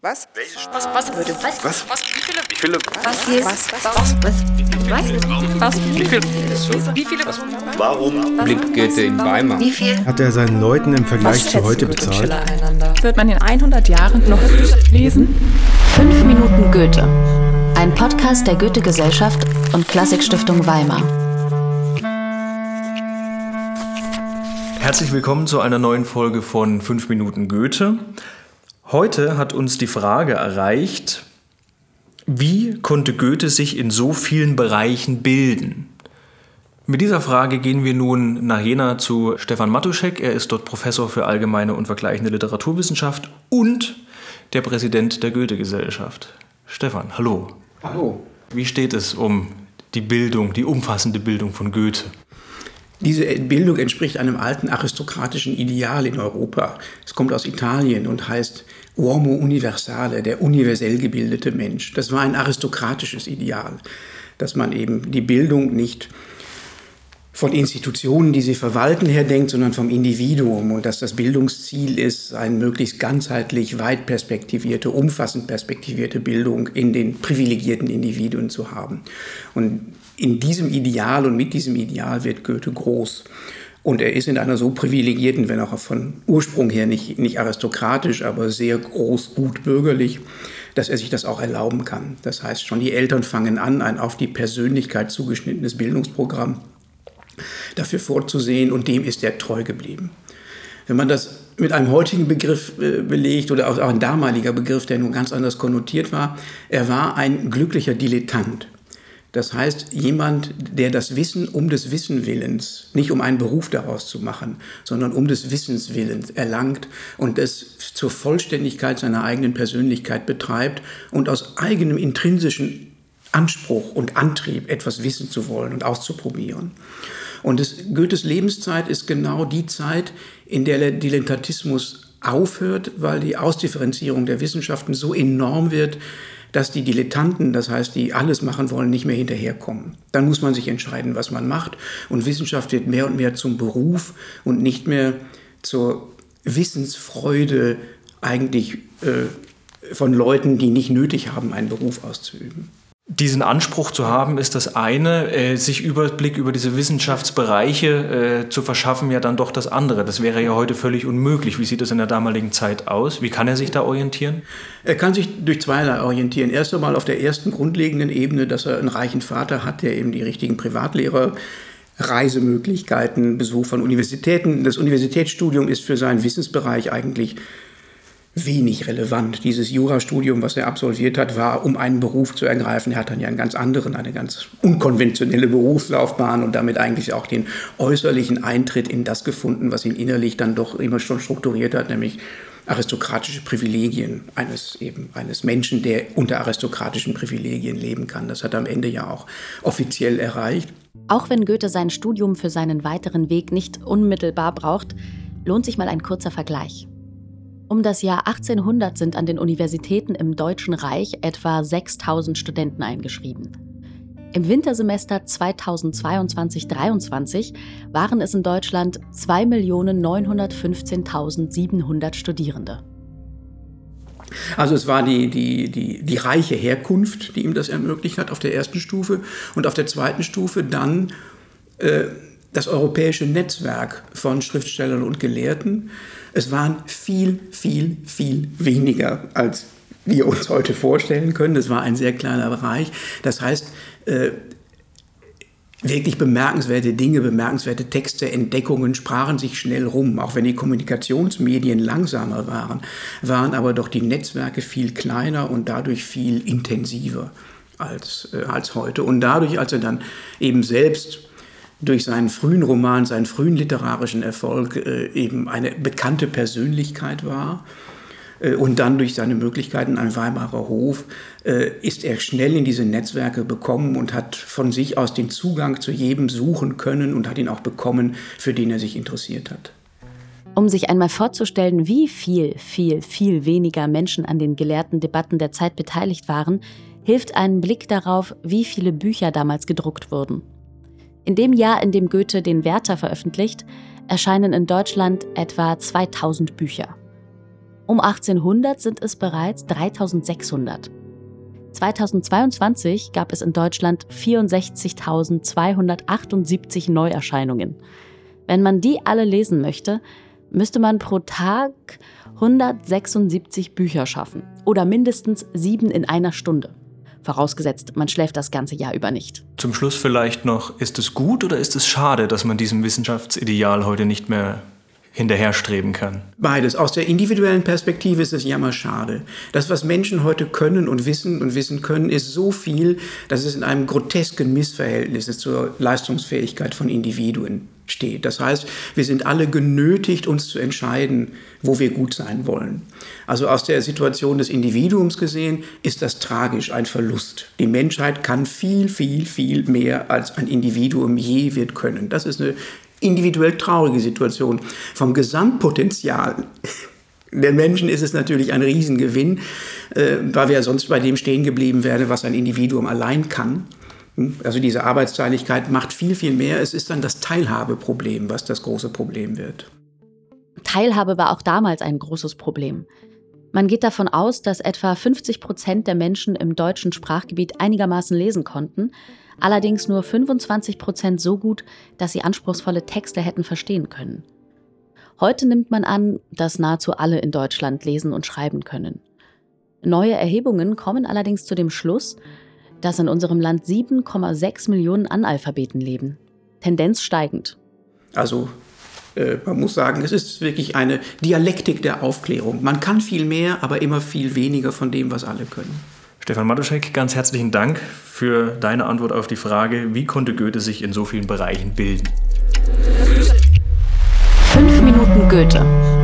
Was? Was? Was? Würde? Was? Was? Was? Wie viele? Wie viele? Was? Hier? Was? Was? Was? Was? Was? Wie viele? Wie viele? Warum? blickt Goethe in Weimar. Wie viel? Hat er seinen Leuten im Vergleich zu heute bezahlt? Wird man in 100 Jahren noch lesen? 5 Minuten Goethe. Ein Podcast der Goethe-Gesellschaft und Klassikstiftung Weimar. Herzlich willkommen zu einer neuen Folge von 5 Minuten Goethe. Heute hat uns die Frage erreicht, wie konnte Goethe sich in so vielen Bereichen bilden? Mit dieser Frage gehen wir nun nach Jena zu Stefan Matuschek. Er ist dort Professor für allgemeine und vergleichende Literaturwissenschaft und der Präsident der Goethe-Gesellschaft. Stefan, hallo. Hallo. Wie steht es um die Bildung, die umfassende Bildung von Goethe? Diese Bildung entspricht einem alten aristokratischen Ideal in Europa. Es kommt aus Italien und heißt Uomo Universale, der universell gebildete Mensch. Das war ein aristokratisches Ideal, dass man eben die Bildung nicht von Institutionen, die sie verwalten, her denkt, sondern vom Individuum und dass das Bildungsziel ist, eine möglichst ganzheitlich, weit perspektivierte, umfassend perspektivierte Bildung in den privilegierten Individuen zu haben. Und in diesem Ideal und mit diesem Ideal wird Goethe groß. Und er ist in einer so privilegierten, wenn auch von Ursprung her nicht, nicht aristokratisch, aber sehr groß, gut bürgerlich, dass er sich das auch erlauben kann. Das heißt, schon die Eltern fangen an, ein auf die Persönlichkeit zugeschnittenes Bildungsprogramm dafür vorzusehen und dem ist er treu geblieben. Wenn man das mit einem heutigen Begriff äh, belegt oder auch ein damaliger Begriff, der nun ganz anders konnotiert war, er war ein glücklicher Dilettant. Das heißt, jemand, der das Wissen um des Wissen Willens, nicht um einen Beruf daraus zu machen, sondern um des Wissens Willens erlangt und es zur Vollständigkeit seiner eigenen Persönlichkeit betreibt und aus eigenem intrinsischen Anspruch und Antrieb etwas wissen zu wollen und auszuprobieren. Und das, Goethes Lebenszeit ist genau die Zeit, in der der Dilettantismus aufhört, weil die Ausdifferenzierung der Wissenschaften so enorm wird, dass die Dilettanten, das heißt, die alles machen wollen, nicht mehr hinterherkommen. Dann muss man sich entscheiden, was man macht. Und Wissenschaft wird mehr und mehr zum Beruf und nicht mehr zur Wissensfreude eigentlich äh, von Leuten, die nicht nötig haben, einen Beruf auszuüben. Diesen Anspruch zu haben, ist das eine, äh, sich Überblick über diese Wissenschaftsbereiche äh, zu verschaffen, ja dann doch das andere. Das wäre ja heute völlig unmöglich. Wie sieht es in der damaligen Zeit aus? Wie kann er sich da orientieren? Er kann sich durch zweierlei orientieren. Erst einmal auf der ersten grundlegenden Ebene, dass er einen reichen Vater hat, der eben die richtigen Privatlehrer Reisemöglichkeiten, Besuch von Universitäten. Das Universitätsstudium ist für seinen Wissensbereich eigentlich wenig relevant. Dieses Jurastudium, was er absolviert hat, war, um einen Beruf zu ergreifen. Er hat dann ja einen ganz anderen, eine ganz unkonventionelle Berufslaufbahn und damit eigentlich auch den äußerlichen Eintritt in das gefunden, was ihn innerlich dann doch immer schon strukturiert hat, nämlich aristokratische Privilegien eines eben eines Menschen, der unter aristokratischen Privilegien leben kann. Das hat er am Ende ja auch offiziell erreicht. Auch wenn Goethe sein Studium für seinen weiteren Weg nicht unmittelbar braucht, lohnt sich mal ein kurzer Vergleich. Um das Jahr 1800 sind an den Universitäten im Deutschen Reich etwa 6000 Studenten eingeschrieben. Im Wintersemester 2022-23 waren es in Deutschland 2.915.700 Studierende. Also es war die, die, die, die reiche Herkunft, die ihm das ermöglicht hat auf der ersten Stufe und auf der zweiten Stufe dann äh, das europäische Netzwerk von Schriftstellern und Gelehrten. Es waren viel, viel, viel weniger, als wir uns heute vorstellen können. Es war ein sehr kleiner Bereich. Das heißt, äh, wirklich bemerkenswerte Dinge, bemerkenswerte Texte, Entdeckungen sprachen sich schnell rum. Auch wenn die Kommunikationsmedien langsamer waren, waren aber doch die Netzwerke viel kleiner und dadurch viel intensiver als, äh, als heute. Und dadurch, als er dann eben selbst durch seinen frühen Roman, seinen frühen literarischen Erfolg äh, eben eine bekannte Persönlichkeit war. Äh, und dann durch seine Möglichkeiten am Weimarer Hof äh, ist er schnell in diese Netzwerke bekommen und hat von sich aus den Zugang zu jedem suchen können und hat ihn auch bekommen, für den er sich interessiert hat. Um sich einmal vorzustellen, wie viel, viel, viel weniger Menschen an den gelehrten Debatten der Zeit beteiligt waren, hilft ein Blick darauf, wie viele Bücher damals gedruckt wurden. In dem Jahr, in dem Goethe den Werther veröffentlicht, erscheinen in Deutschland etwa 2000 Bücher. Um 1800 sind es bereits 3600. 2022 gab es in Deutschland 64.278 Neuerscheinungen. Wenn man die alle lesen möchte, müsste man pro Tag 176 Bücher schaffen oder mindestens sieben in einer Stunde. Vorausgesetzt, man schläft das ganze Jahr über nicht. Zum Schluss vielleicht noch, ist es gut oder ist es schade, dass man diesem Wissenschaftsideal heute nicht mehr hinterherstreben kann? Beides. Aus der individuellen Perspektive ist es jammerschade. Das, was Menschen heute können und wissen und wissen können, ist so viel, dass es in einem grotesken Missverhältnis zur Leistungsfähigkeit von Individuen steht. Das heißt, wir sind alle genötigt, uns zu entscheiden, wo wir gut sein wollen. Also aus der Situation des Individuums gesehen ist das tragisch, ein Verlust. Die Menschheit kann viel, viel, viel mehr als ein Individuum je wird können. Das ist eine individuell traurige Situation. Vom Gesamtpotenzial der Menschen ist es natürlich ein Riesengewinn, äh, weil wir sonst bei dem stehen geblieben wären, was ein Individuum allein kann. Also diese Arbeitsteiligkeit macht viel, viel mehr. Es ist dann das Teilhabeproblem, was das große Problem wird. Teilhabe war auch damals ein großes Problem. Man geht davon aus, dass etwa 50 Prozent der Menschen im deutschen Sprachgebiet einigermaßen lesen konnten, allerdings nur 25 Prozent so gut, dass sie anspruchsvolle Texte hätten verstehen können. Heute nimmt man an, dass nahezu alle in Deutschland lesen und schreiben können. Neue Erhebungen kommen allerdings zu dem Schluss, dass in unserem Land 7,6 Millionen Analphabeten leben. Tendenz steigend. Also äh, man muss sagen, es ist wirklich eine Dialektik der Aufklärung. Man kann viel mehr, aber immer viel weniger von dem, was alle können. Stefan Matuschek, ganz herzlichen Dank für deine Antwort auf die Frage, wie konnte Goethe sich in so vielen Bereichen bilden? Fünf Minuten Goethe